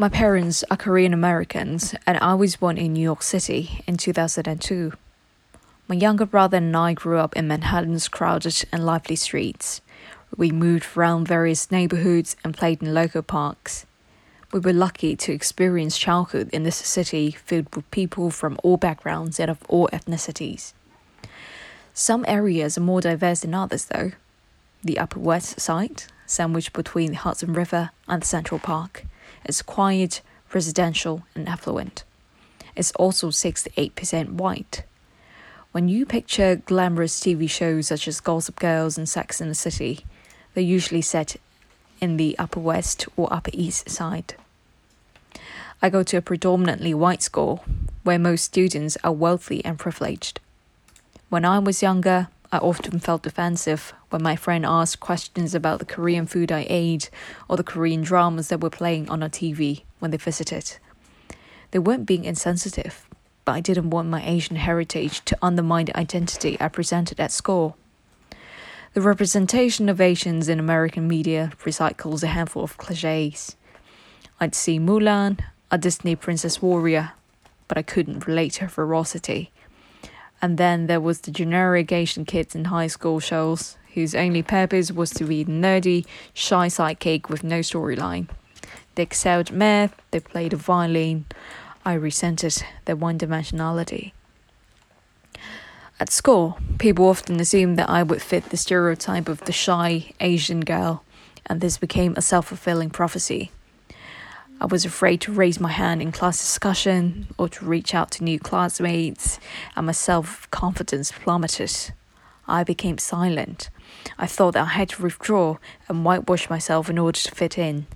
My parents are Korean Americans, and I was born in New York City in 2002. My younger brother and I grew up in Manhattan's crowded and lively streets. We moved around various neighborhoods and played in local parks. We were lucky to experience childhood in this city filled with people from all backgrounds and of all ethnicities. Some areas are more diverse than others, though. The Upper West Side, sandwiched between the Hudson River and Central Park, is quiet, residential, and affluent. It's also 68% white. When you picture glamorous TV shows such as Gossip Girls and Sex in the City, they're usually set in the Upper West or Upper East Side. I go to a predominantly white school where most students are wealthy and privileged. When I was younger, I often felt defensive when my friend asked questions about the Korean food I ate or the Korean dramas that were playing on our TV when they visited. They weren't being insensitive, but I didn't want my Asian heritage to undermine the identity I presented at school. The representation of Asians in American media recycles a handful of cliches. I'd see Mulan, a Disney princess warrior, but I couldn't relate to her ferocity. And then there was the generic Asian kids in high school shows whose only purpose was to be nerdy, shy sidekick with no storyline. They excelled math, they played the violin. I resented their one dimensionality. At school, people often assumed that I would fit the stereotype of the shy Asian girl, and this became a self fulfilling prophecy. I was afraid to raise my hand in class discussion or to reach out to new classmates, and my self confidence plummeted. I became silent. I thought that I had to withdraw and whitewash myself in order to fit in.